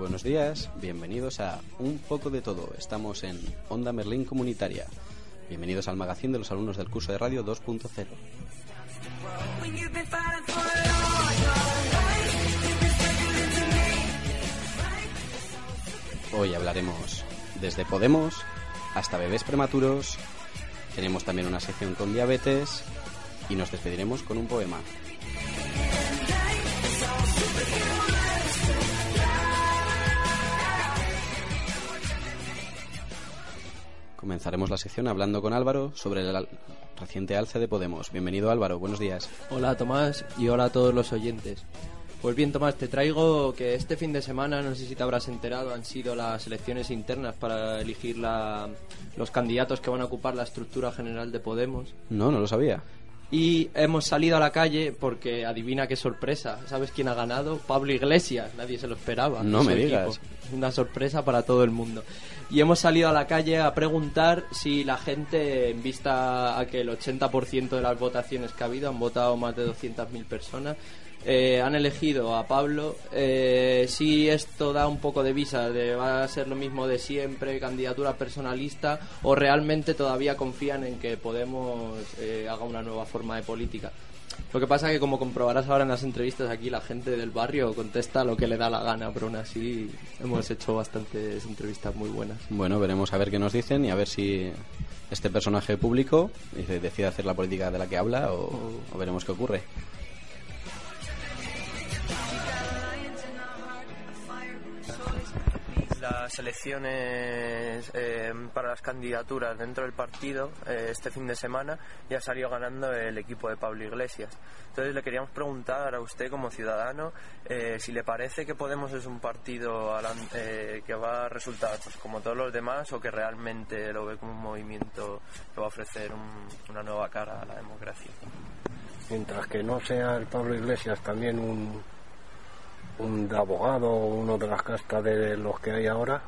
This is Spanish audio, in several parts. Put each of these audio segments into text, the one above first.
Buenos días, bienvenidos a Un poco de todo. Estamos en Onda Merlín Comunitaria. Bienvenidos al magazine de los alumnos del curso de radio 2.0. Hoy hablaremos desde Podemos hasta bebés prematuros. Tenemos también una sección con diabetes y nos despediremos con un poema. Comenzaremos la sección hablando con Álvaro sobre el al- reciente alce de Podemos. Bienvenido Álvaro, buenos días. Hola Tomás y hola a todos los oyentes. Pues bien Tomás, te traigo que este fin de semana, no sé si te habrás enterado, han sido las elecciones internas para elegir la- los candidatos que van a ocupar la estructura general de Podemos. No, no lo sabía. Y hemos salido a la calle porque adivina qué sorpresa. ¿Sabes quién ha ganado? Pablo Iglesias. Nadie se lo esperaba. No me equipo. digas. Una sorpresa para todo el mundo. Y hemos salido a la calle a preguntar si la gente, en vista a que el 80% de las votaciones que ha habido, han votado más de 200.000 personas, eh, han elegido a Pablo. Eh, si esto da un poco de visa de va a ser lo mismo de siempre, candidatura personalista, o realmente todavía confían en que Podemos eh, haga una nueva forma de política. Lo que pasa que, como comprobarás ahora en las entrevistas aquí, la gente del barrio contesta lo que le da la gana, pero aún así hemos hecho bastantes entrevistas muy buenas. Bueno, veremos a ver qué nos dicen y a ver si este personaje público decide hacer la política de la que habla o, o veremos qué ocurre. Las elecciones eh, para las candidaturas dentro del partido eh, este fin de semana ya salió ganando el equipo de Pablo Iglesias. Entonces le queríamos preguntar a usted como ciudadano eh, si le parece que Podemos es un partido alan- eh, que va a resultar pues, como todos los demás o que realmente lo ve como un movimiento que va a ofrecer un- una nueva cara a la democracia. mientras que no sea el Pablo Iglesias también un, un abogado o uno de las castas de los que hay ahora,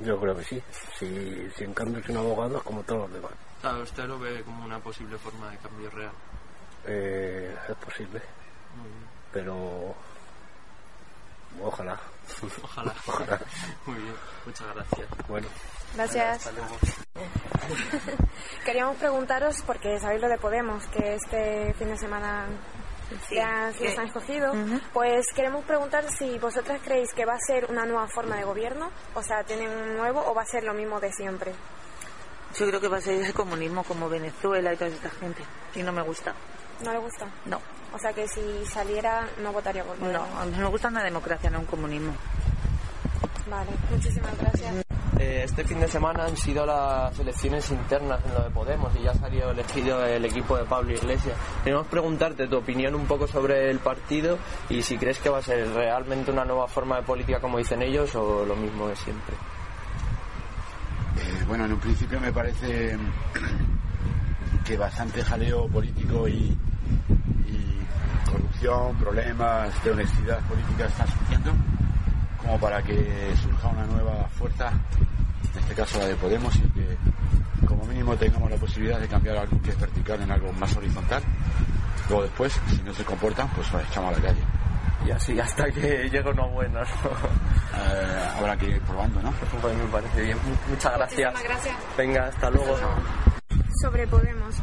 yo creo que sí. Si, si en cambio es un abogado es como todos los demás. ¿Usted lo ve como una posible forma de cambio real? Eh, es posible, pero ojalá. Ojalá. Ojalá. Muy bien, muchas gracias. Bueno, Gracias. Queríamos preguntaros, porque sabéis lo de Podemos, que este fin de semana ya los han escogido, pues queremos preguntar si vosotras creéis que va a ser una nueva forma de gobierno, o sea, tienen un nuevo o va a ser lo mismo de siempre. Yo creo que va a ser el comunismo como Venezuela y toda esta gente. Y no me gusta. ¿No le gusta? No, O sea, que si saliera no votaría por no. Mí me gusta una democracia, no un comunismo. Vale, muchísimas gracias. Eh, este fin de semana han sido las elecciones internas en lo de Podemos y ya ha salido elegido el equipo de Pablo Iglesias. Queremos preguntarte tu opinión un poco sobre el partido y si crees que va a ser realmente una nueva forma de política como dicen ellos o lo mismo de siempre. Eh, bueno, en un principio me parece que bastante jaleo político y, y corrupción, problemas de honestidad política están surgiendo como para que surja una nueva fuerza, en este caso la de Podemos, y que como mínimo tengamos la posibilidad de cambiar algo que es vertical en algo más horizontal. Luego después, si no se comportan, pues los echamos a la calle. Y así hasta que llegue uno bueno. ¿no? Eh, habrá que ir probando, ¿no? Pues me parece bien. Mu- Muchas gracias. Gracias. Venga, hasta luego. Sobre Podemos.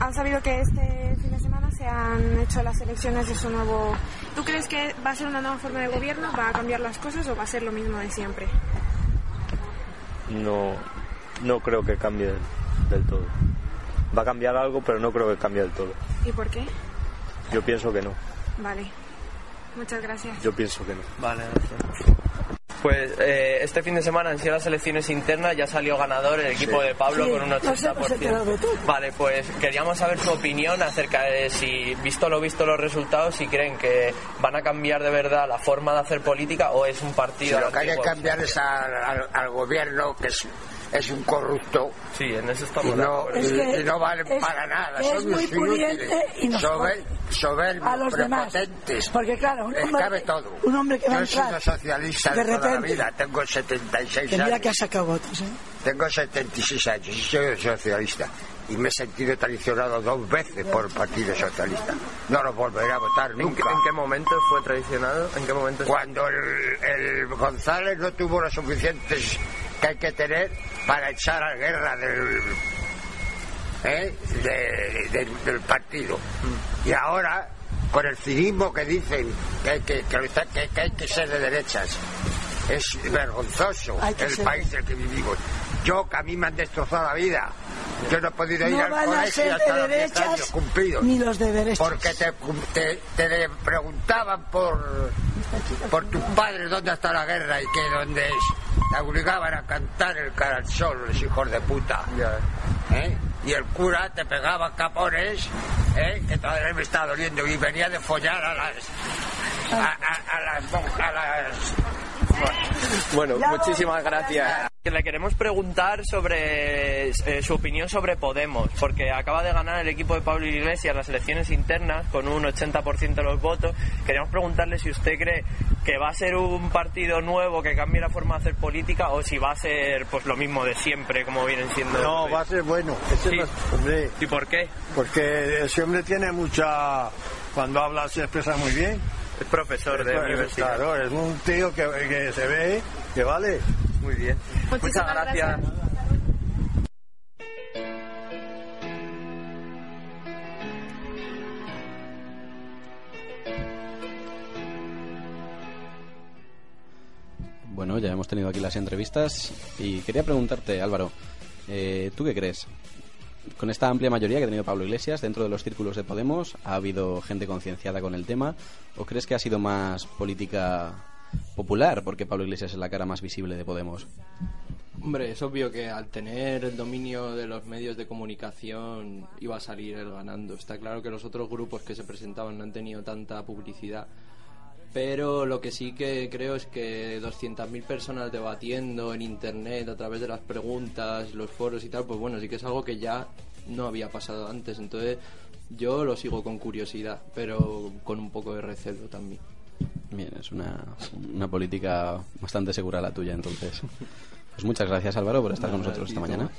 Han sabido que este fin de semana se han hecho las elecciones de su nuevo... ¿Tú crees que va a ser una nueva forma de gobierno? ¿Va a cambiar las cosas o va a ser lo mismo de siempre? no, no creo que cambie del, del todo. Va a cambiar algo, pero no creo que cambie del todo. ¿Y por qué? Yo pienso que no. Vale. Muchas gracias. Yo pienso que no. Vale, gracias. Pues eh, este fin de semana han sido las elecciones internas, ya salió ganador el equipo Sí. de Pablo Sí, con un lo sé, pues he 80%. enterado todo. Vale, pues queríamos saber su opinión acerca de si, visto lo visto los resultados, si creen que van a cambiar de verdad la forma de hacer política o es un Si partido... lo que hay que cambiar es al, al- al gobierno, que es, es un corrupto. Sí, en eso Y estamos de no. Es y- que y no valen es- para nada, es son muy pudiente y nos sober- soberbios, a los demás. prepotentes. Porque claro, un hombre, cabe todo. un hombre que va a Yo he sido socialista de de toda la repente, vida, tengo 76 que mira años. que ha sacado votos, ¿eh? Tengo 76 años y soy socialista. Y me he sentido traicionado dos veces por el Partido Socialista. No lo volveré a votar ¿En qué, nunca. en qué momento fue traicionado? ¿En qué momento? Cuando el, el González no tuvo los suficientes que hay que tener para echar a guerra del, ¿eh? de- del- del partido. Y ahora, con el cinismo que dicen que hay que, que, hay que ser de derechas, es vergonzoso el ser. país en el que vivimos. Yo, que a mí me han destrozado la vida, yo no he podido ir No al van a colegio ser hasta de los 10 derechas años cumplidos. ni los de derechas. Porque te, te, te preguntaban por, por tus padres dónde está la guerra y que dónde es. Te obligaban a cantar el cara al sol, los hijos de puta. ¿Eh? Y el cura te pegaba capones, ¿eh? que todavía me está doliendo, y venía de follar a las. a, a- a las monjas, a las. Bueno, muchísimas gracias. Le queremos preguntar sobre eh, su opinión sobre Podemos, porque acaba de ganar el equipo de Pablo Iglesias las elecciones internas con un 80% de los votos. Queríamos preguntarle si usted cree que va a ser un partido nuevo que cambie la forma de hacer política o si va a ser pues lo mismo de siempre, como vienen siendo. No, va a ser bueno. Ese Sí. hombre, ¿Y por qué? porque ese hombre tiene mucha... Cuando habla se expresa muy bien. Es profesor de Pues, universidad. Claro, es un tío que, que se ve que vale. Muy bien. Muchas gracias. Bueno, ya hemos tenido aquí las entrevistas y quería preguntarte, Álvaro, eh, ¿tú qué crees? Con esta amplia mayoría que ha tenido Pablo Iglesias dentro de los círculos de Podemos, ¿ha habido gente concienciada con el tema? ¿O crees que ha sido más política popular porque Pablo Iglesias es la cara más visible de Podemos? Hombre, es obvio que al tener el dominio de los medios de comunicación iba a salir él ganando. Está claro que los otros grupos que se presentaban no han tenido tanta publicidad. Pero lo que sí que creo es que 200.000 personas debatiendo en internet a través de las preguntas, los foros y tal, pues bueno, sí que es algo que ya no había pasado antes. Entonces yo lo sigo con curiosidad, pero con un poco de recelo también. Bien, es una, una política bastante segura la tuya, entonces. Pues muchas gracias, Álvaro, por estar con nosotros esta mañana.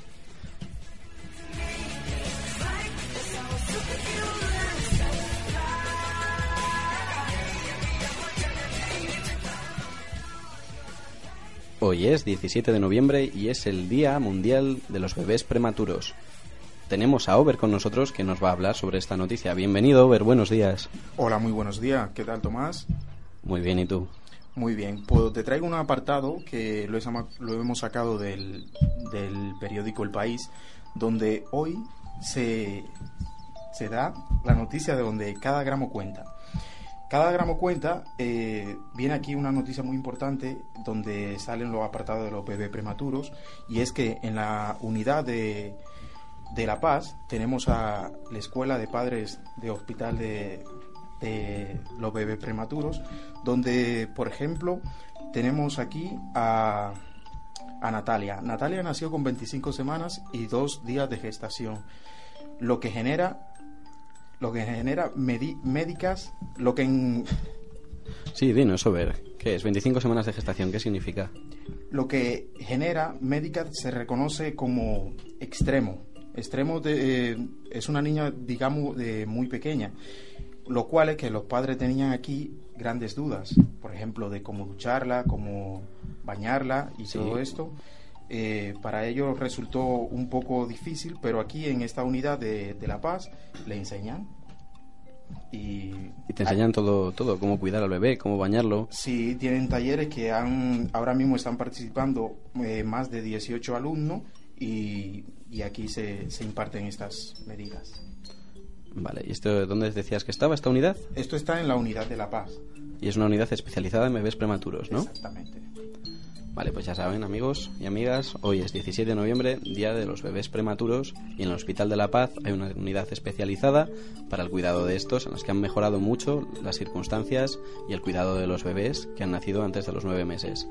Hoy es 17 de noviembre y es el Día Mundial de los Bebés Prematuros. Tenemos a Over con nosotros que nos va a hablar sobre esta noticia. Bienvenido, Over, buenos días. Hola, muy buenos días. ¿Qué tal, Tomás? Muy bien, ¿y tú? Muy bien. Pues te traigo un apartado que lo, hemos- sacado del, del periódico El País, donde hoy se, se da la noticia de donde cada gramo cuenta. Cada gramo cuenta, eh, viene aquí una noticia muy importante donde salen los apartados de los bebés prematuros y es que en la unidad de, de La Paz tenemos a la Escuela de Padres de Hospital de, los Bebés Prematuros, donde, por ejemplo, tenemos aquí a, a Natalia. Natalia nació con 25 semanas y dos días de gestación, lo que genera lo que genera medi- médicas, lo que en, Sí, dinos, Over. ¿Qué es? 25 semanas de gestación, ¿qué significa? lo que genera médica se reconoce como extremo. Extremo de, eh, es una niña, digamos, de muy pequeña, lo cual es que los padres tenían aquí grandes dudas, por ejemplo, de cómo ducharla, cómo bañarla y Sí. todo esto. Eh, para ellos resultó un poco difícil, pero aquí en esta unidad de, de La Paz le enseñan. Y, Y te enseñan todo, todo, cómo cuidar al bebé, cómo bañarlo. Sí, tienen talleres que han, ahora mismo están participando eh, más de 18 alumnos y, y aquí se, se imparten estas medidas. Vale, ¿y esto dónde decías que estaba esta unidad? Esto está en la unidad de La Paz. Y es una unidad especializada en bebés prematuros, ¿no? Exactamente. Vale, pues ya saben, amigos y amigas, hoy es 17 de noviembre, Día de los Bebés Prematuros, y en el Hospital de la Paz hay una unidad especializada para el cuidado de estos, en las que han mejorado mucho las circunstancias y el cuidado de los bebés que han nacido antes de los nueve meses.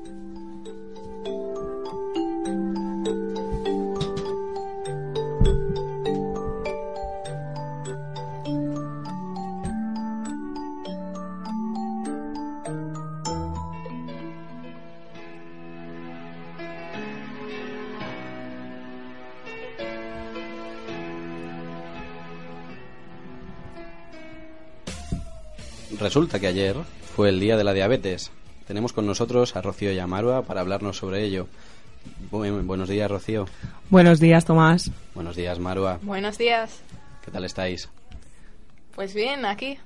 Resulta que ayer fue el día de la diabetes. Tenemos con nosotros a Rocío y a Marua para hablarnos sobre ello. Bu- buenos días, Rocío. Buenos días, Tomás. Buenos días, Marua. Buenos días. ¿Qué tal estáis? Pues bien, aquí,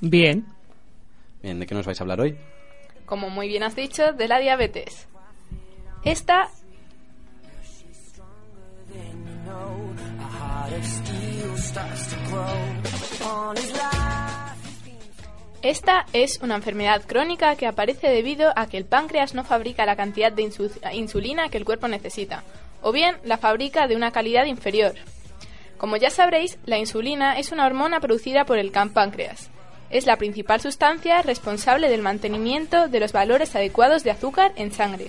Bien. Bien, ¿de qué nos vais a hablar hoy? como muy bien has dicho, de la diabetes. Esta Esta es una enfermedad crónica que aparece debido a que el páncreas no fabrica la cantidad de insu- insulina que el cuerpo necesita, o bien la fabrica de una calidad inferior. Como ya sabréis, la insulina es una hormona producida por el páncreas. Es la principal sustancia responsable del mantenimiento de los valores adecuados de azúcar en sangre.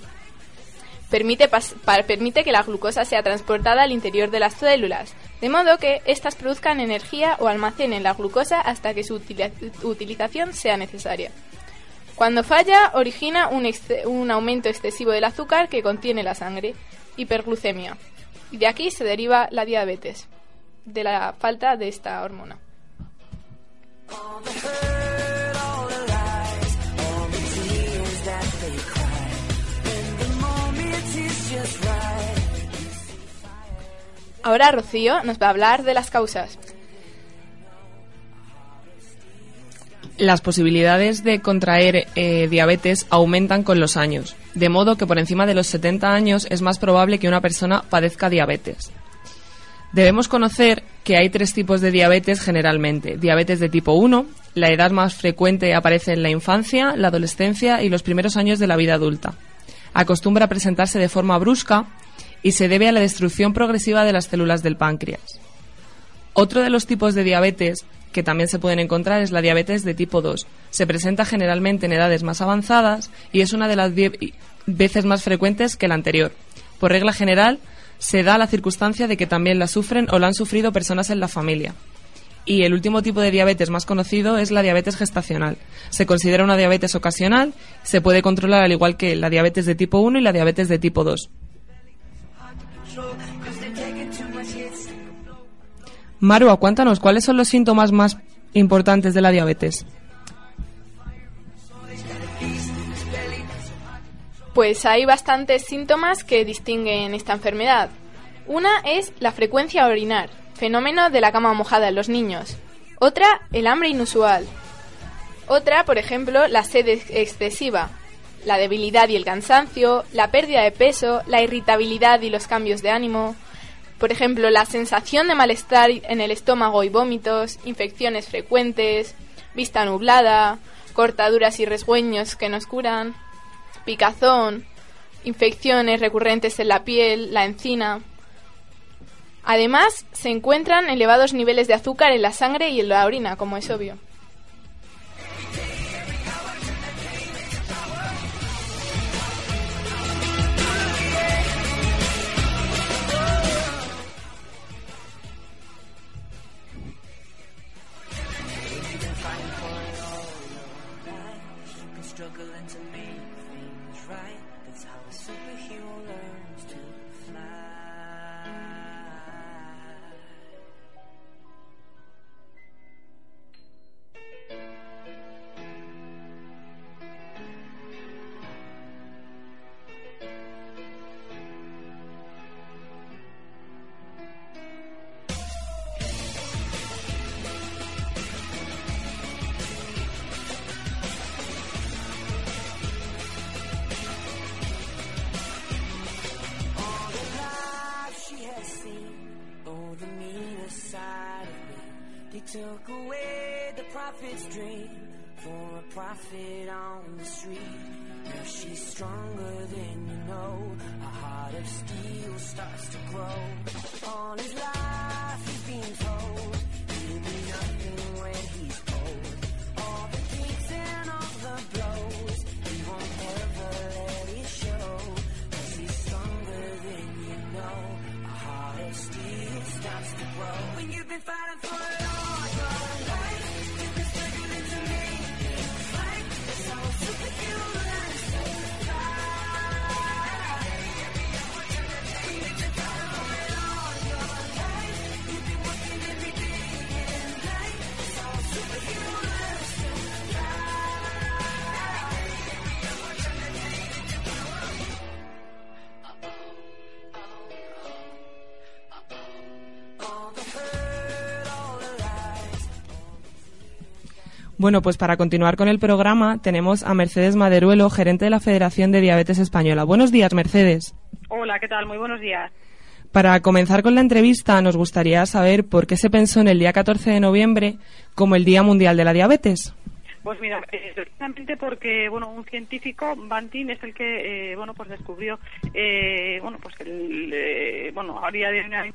Permite, que la glucosa sea transportada al interior de las células, de modo que éstas produzcan energía o almacenen la glucosa hasta que su utilización sea necesaria. Cuando falla, origina un, un aumento excesivo del azúcar que contiene la sangre, hiperglucemia. Y de aquí se deriva la diabetes, de la falta de esta hormona. Ahora Rocío nos va a hablar de las causas. Las posibilidades de contraer eh, diabetes aumentan con los años, de modo que por encima de los 70 años es más probable que una persona padezca diabetes. Debemos conocer que hay tres tipos de diabetes generalmente. Diabetes de tipo 1, la edad más frecuente aparece en la infancia, la adolescencia y los primeros años de la vida adulta. Acostumbra a presentarse de forma brusca y se debe a la destrucción progresiva de las células del páncreas. Otro de los tipos de diabetes que también se pueden encontrar es la diabetes de tipo 2. Se presenta generalmente en edades más avanzadas y es una de las veces más frecuentes que la anterior. Por regla general, se da la circunstancia de que también la sufren o la han sufrido personas en la familia. Y el último tipo de diabetes más conocido es la diabetes gestacional. Se considera una diabetes ocasional, se puede controlar al igual que la diabetes de tipo 1 y la diabetes de tipo 2. Marua, cuéntanos, ¿cuáles son los síntomas más importantes de la diabetes? Pues hay bastantes síntomas que distinguen esta enfermedad. Una es la frecuencia a orinar, fenómeno de la cama mojada en los niños. Otra, el hambre inusual. Otra, por ejemplo, la sed ex- excesiva, la debilidad y el cansancio, la pérdida de peso, la irritabilidad y los cambios de ánimo. Por ejemplo, la sensación de malestar en el estómago y vómitos, infecciones frecuentes, vista nublada, cortaduras y resgueños que nos curan, picazón, infecciones recurrentes en la piel, la encina. Además, se encuentran elevados niveles de azúcar en la sangre y en la orina, como es obvio. Took away the prophet's dream for a prophet on the street. Now she's stronger than you know. A heart of steel starts to grow. All his life he's been Bueno, pues para continuar con el programa tenemos a Mercedes Maderuelo, gerente de la Federación de Diabetes Española. Buenos días, Mercedes. Hola, ¿qué tal? Muy buenos días. Para comenzar con la entrevista, nos gustaría saber por qué se pensó en el día 14 de noviembre como el Día Mundial de la Diabetes. Pues mira, eh, precisamente porque bueno, un científico, Banting, es el que eh, bueno, pues descubrió, eh, bueno, pues el, eh, bueno, habría de una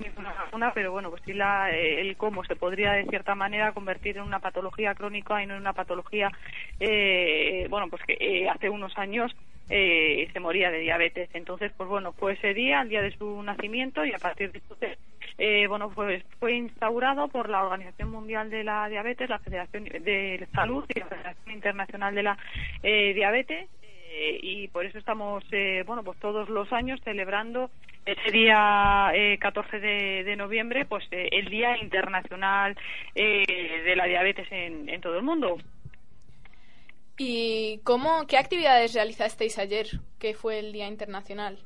pero bueno, pues sí la, eh, el cómo se podría de cierta manera convertir en una patología crónica y no en una patología, eh, bueno, pues que hace unos años se moría de diabetes. Entonces, pues bueno, fue ese día, el día de su nacimiento, y a partir de entonces, eh, bueno, pues fue instaurado por la Organización Mundial de la Diabetes, la Federación de Salud y la Federación Internacional de la eh, Diabetes. eh, y por eso estamos, eh, bueno, pues todos los años celebrando ese día eh, 14 de, noviembre, pues el Día Internacional de la Diabetes en, en todo el mundo. ¿Y cómo, qué actividades realizasteis ayer, que fue el Día Internacional?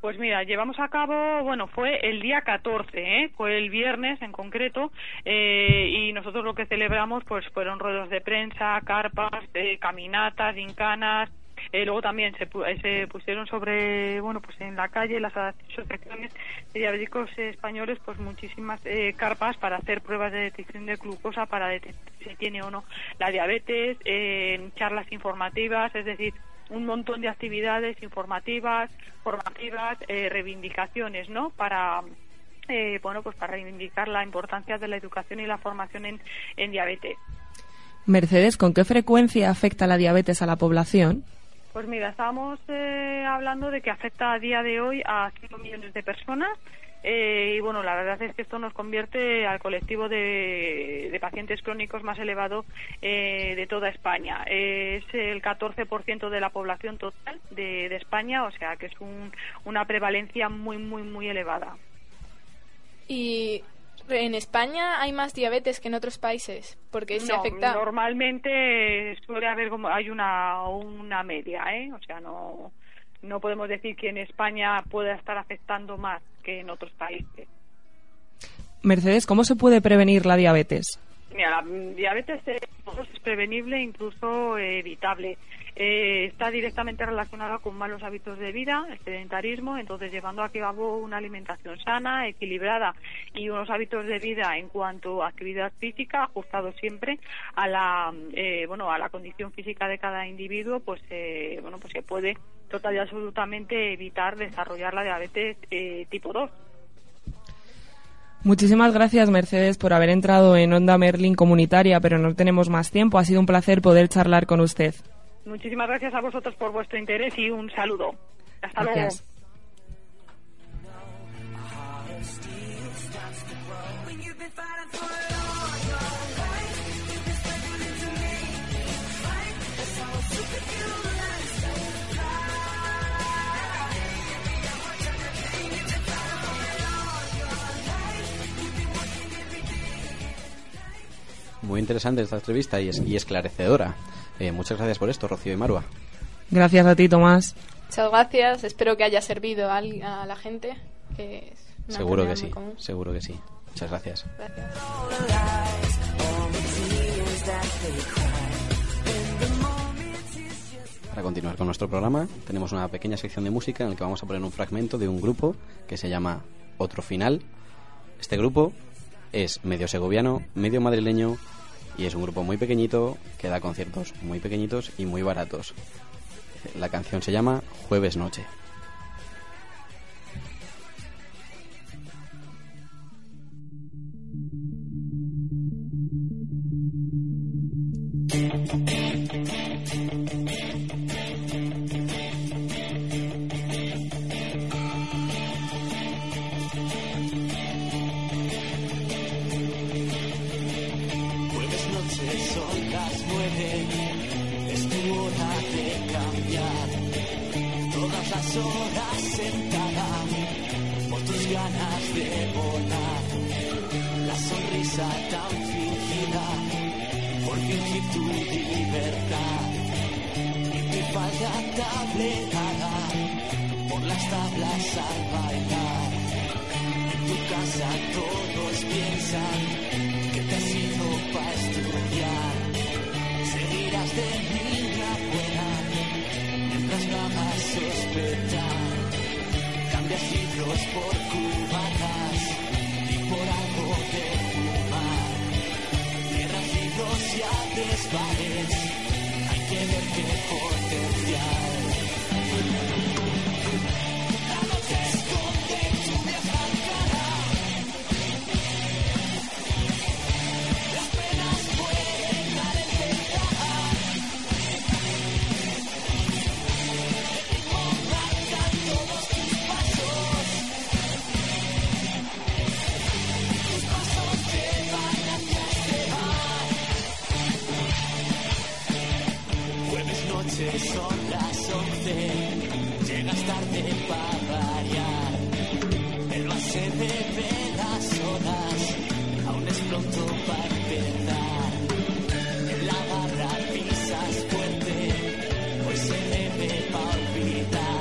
Pues mira, llevamos a cabo, bueno, fue el día 14, ¿eh? fue el viernes en concreto, eh, y nosotros lo que celebramos pues fueron ruedos de prensa, carpas, eh, caminatas, gincanas, eh, luego también se, eh, se pusieron sobre, bueno, pues en la calle las asociaciones de diabéticos españoles, pues muchísimas eh, carpas para hacer pruebas de detección de glucosa para detectar si tiene o no la diabetes, eh, charlas informativas, es decir, un montón de actividades informativas, formativas, eh, reivindicaciones, ¿no? Para eh, bueno, pues para reivindicar la importancia de la educación y la formación en, en diabetes. Mercedes, ¿con qué frecuencia afecta la diabetes a la población? Pues mira, estábamos eh, hablando de que afecta a día de hoy a 5 millones de personas. Eh, y bueno, la verdad es que esto nos convierte al colectivo de, de pacientes crónicos más elevado eh, de toda España. Eh, es el 14% de la población total de, de España, o sea que es un- una prevalencia muy, muy, muy elevada. ¿Y en España hay más diabetes que en otros países? Porque se No, afecta... Normalmente suele haber como hay una una media, ¿eh? O sea, no no podemos decir que en España pueda estar afectando más que en otros países. Mercedes, ¿cómo se puede prevenir la diabetes? Mira, la diabetes es prevenible, incluso evitable. Eh, está directamente relacionada con malos hábitos de vida, el sedentarismo, entonces llevando a cabo una alimentación sana, equilibrada y unos hábitos de vida en cuanto a actividad física, ajustados siempre a la eh, bueno a la condición física de cada individuo, pues eh, bueno pues se puede total y absolutamente evitar desarrollar la diabetes eh, tipo 2. Muchísimas gracias, Mercedes, por haber entrado en Onda Merlin comunitaria, pero no tenemos más tiempo. Ha sido un placer poder charlar con usted. Muchísimas gracias a vosotros por vuestro interés y un saludo. Hasta luego. Muy interesante esta entrevista y, es- y esclarecedora. Eh, muchas gracias por esto, Rocío y Marua. Gracias a ti, Tomás. Muchas gracias, espero que haya servido a, la gente. Que es una Seguro que sí, común. seguro que sí. Muchas gracias. Gracias. Para continuar con nuestro programa, tenemos una pequeña sección de música en la que vamos a poner un fragmento de un grupo que se llama Otro Final. Este grupo es medio segoviano, medio madrileño y es un grupo muy pequeñito que da conciertos muy pequeñitos y muy baratos. La canción se llama Jueves Noche. vaya tabletada por las tablas al bailar. En tu casa todos piensan que te has ido para estudiar. Seguirás de niña buena mientras no hagas sospechar. Cambias libros por cubatas y por algo de fumar. Cierras libros y abres bares. noche son las once, llegas tarde para variar. El base bebe las horas, aún es pronto para empezar. En la barra pisas fuerte, hoy se debe para olvidar.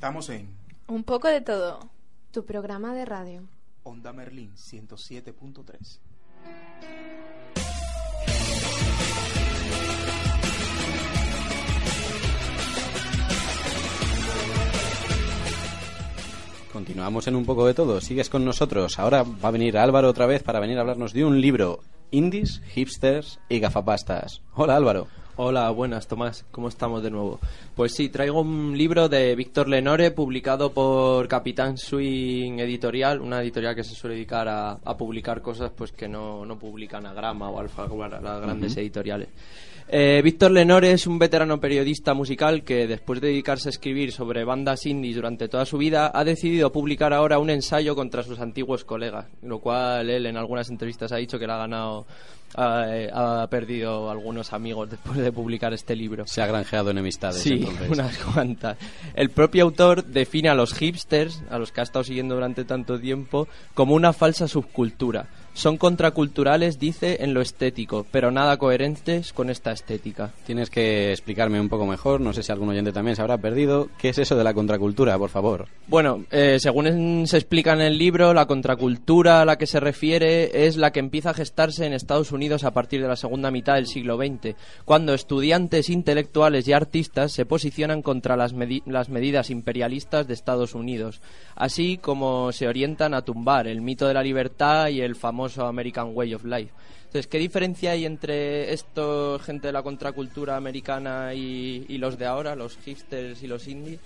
Estamos en Un poco de todo. Tu programa de radio. Onda Merlín 107.3. Continuamos en un poco de todo. Sigues con nosotros. Ahora va a venir Álvaro otra vez para venir a hablarnos de un libro, Indies, Hipsters y Gafapastas. Hola Álvaro. Hola, buenas Tomás, ¿cómo estamos de nuevo? Pues sí, traigo un libro de Víctor Lenore publicado por Capitán Swing Editorial, una editorial que se suele dedicar a, publicar cosas pues que no, no publican a Grama o Alfa, las grandes editoriales. Eh, Víctor Lenore es un veterano periodista musical que después de dedicarse a escribir sobre bandas indies durante toda su vida ha decidido publicar ahora un ensayo contra sus antiguos colegas, lo cual él en algunas entrevistas ha dicho que le ha ganado, ha eh, perdido algunos amigos después de publicar este libro. Se ha granjeado enemistades. Sí, entonces. unas cuantas. El propio autor define a los hipsters, a los que ha estado siguiendo durante tanto tiempo, como una falsa subcultura. Son contraculturales, dice, en lo estético, pero nada coherentes con esta estética. Tienes que explicarme un poco mejor, no sé si algún oyente también se habrá perdido. ¿Qué es eso de la contracultura, por favor? Bueno, eh, según se explica en el libro, la contracultura a la que se refiere es la que empieza a gestarse en Estados Unidos a partir de la segunda mitad del siglo XX, cuando estudiantes intelectuales y artistas se posicionan contra las, medi- las medidas imperialistas de Estados Unidos, así como se orientan a tumbar el mito de la libertad y el famoso American Way of Life. Entonces, ¿qué diferencia hay entre esto, gente de la contracultura americana y, y los de ahora, los hipsters y los indies?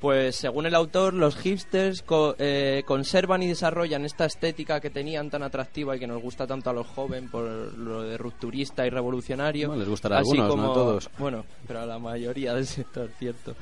Pues según el autor, los hipsters co- eh, conservan y desarrollan esta estética que tenían tan atractiva y que nos gusta tanto a los jóvenes por lo de rupturista y revolucionario. Bueno, les gustará a algunos, no como- a todos. Bueno, pero a la mayoría del sector, cierto.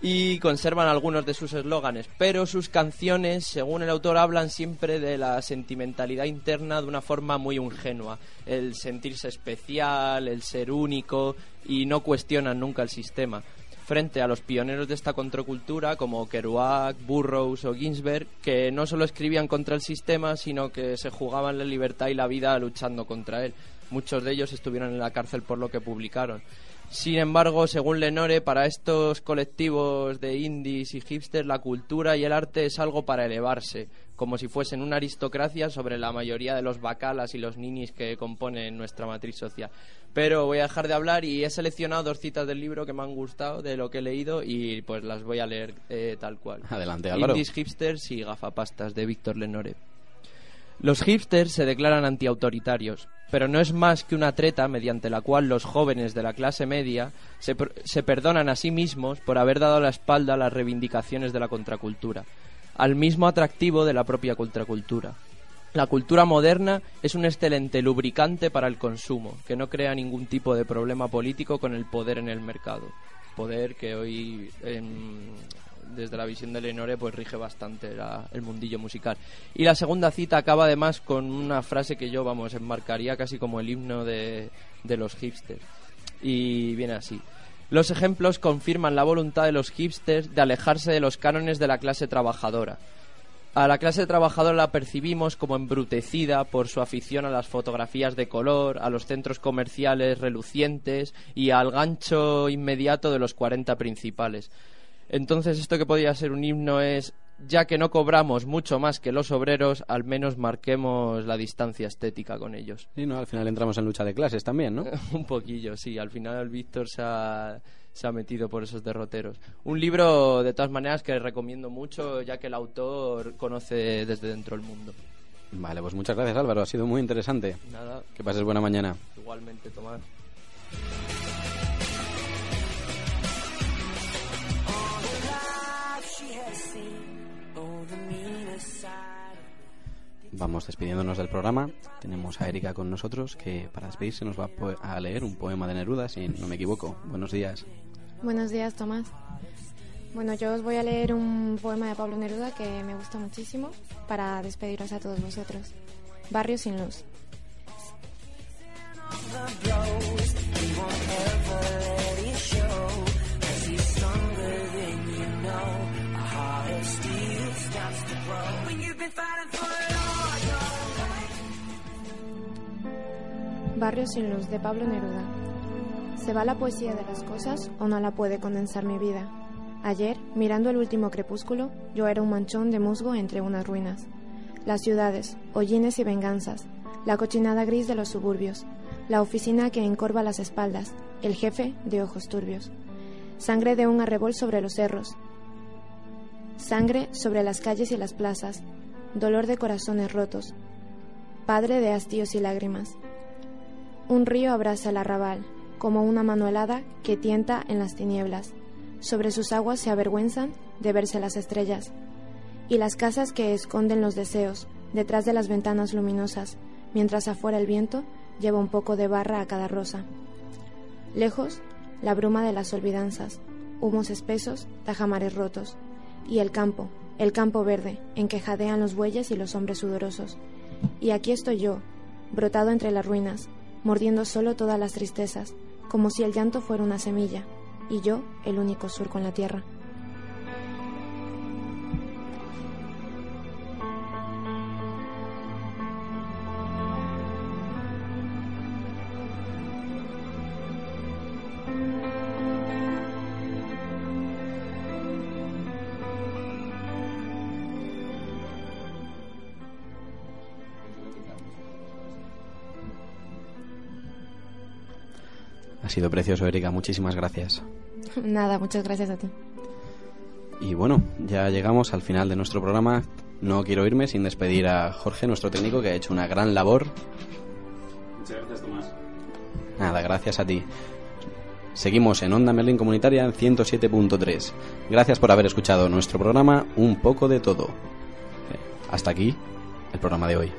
Y conservan algunos de sus eslóganes, pero sus canciones, según el autor, hablan siempre de la sentimentalidad interna de una forma muy ingenua. El sentirse especial, el ser único y no cuestionan nunca el sistema frente a los pioneros de esta contracultura como Kerouac, Burroughs o Ginsberg, que no solo escribían contra el sistema, sino que se jugaban la libertad y la vida luchando contra él. Muchos de ellos estuvieron en la cárcel por lo que publicaron. Sin embargo, según Lenore, para estos colectivos de indies y hipsters, la cultura y el arte es algo para elevarse, como si fuesen una aristocracia sobre la mayoría de los bacalas y los ninis que componen nuestra matriz social. Pero voy a dejar de hablar y he seleccionado dos citas del libro que me han gustado de lo que he leído y pues las voy a leer eh, tal cual. Adelante, Álvaro. Indies, hipsters y gafapastas de Víctor Lenore. Los hipsters se declaran antiautoritarios, pero no es más que una treta mediante la cual los jóvenes de la clase media se, se perdonan a sí mismos por haber dado la espalda a las reivindicaciones de la contracultura, al mismo atractivo de la propia contracultura. La cultura moderna es un excelente lubricante para el consumo, que no crea ningún tipo de problema político con el poder en el mercado. Poder que hoy, en- desde la visión de Lenore, pues rige bastante el mundillo musical. Y la segunda cita acaba además con una frase que yo, vamos, enmarcaría casi como el himno de, de los hipsters. Y viene así. Los ejemplos confirman la voluntad de los hipsters de alejarse de los cánones de la clase trabajadora. A la clase trabajadora la percibimos como embrutecida por su afición a las fotografías de color, a los centros comerciales relucientes y al gancho inmediato de los 40 principales. Entonces esto que podría ser un himno es, ya que no cobramos mucho más que los obreros, al menos marquemos la distancia estética con ellos. Sí, ¿no? Al final entramos en lucha de clases también, ¿no? un poquillo, sí. Al final Víctor se ha, se ha metido por esos derroteros. Un libro, de todas maneras, que recomiendo mucho, ya que el autor conoce desde dentro el mundo. Vale, pues muchas gracias Álvaro, ha sido muy interesante. Nada. Que pases buena mañana. Igualmente, Tomás. Vamos despidiéndonos del programa. Tenemos a Erika con nosotros que para despedirse nos va a leer un poema de Neruda, si no me equivoco. Buenos días. Buenos días, Tomás. Bueno, yo os voy a leer un poema de Pablo Neruda que me gusta muchísimo para despediros a todos vosotros. Barrio sin luz. Barrio sin luz de Pablo Neruda. ¿Se va la poesía de las cosas o no la puede condensar mi vida? Ayer, mirando el último crepúsculo, yo era un manchón de musgo entre unas ruinas. Las ciudades, hollines y venganzas, la cochinada gris de los suburbios, la oficina que encorva las espaldas, el jefe de ojos turbios. Sangre de un arrebol sobre los cerros, sangre sobre las calles y las plazas, dolor de corazones rotos, padre de hastíos y lágrimas. Un río abraza el arrabal, como una mano helada que tienta en las tinieblas. Sobre sus aguas se avergüenzan de verse las estrellas. Y las casas que esconden los deseos, detrás de las ventanas luminosas, mientras afuera el viento lleva un poco de barra a cada rosa. Lejos, la bruma de las olvidanzas, humos espesos, tajamares rotos. Y el campo, el campo verde, en que jadean los bueyes y los hombres sudorosos. Y aquí estoy yo, brotado entre las ruinas, mordiendo solo todas las tristezas, como si el llanto fuera una semilla, y yo el único surco en la tierra. Sido precioso, Erika. Muchísimas gracias. Nada, muchas gracias a ti. Y bueno, ya llegamos al final de nuestro programa. No quiero irme sin despedir a Jorge, nuestro técnico, que ha hecho una gran labor. Muchas gracias, Tomás. Nada, gracias a ti. Seguimos en Onda Merlin Comunitaria en 107.3. Gracias por haber escuchado nuestro programa Un poco de todo. Eh, Hasta aquí el programa de hoy.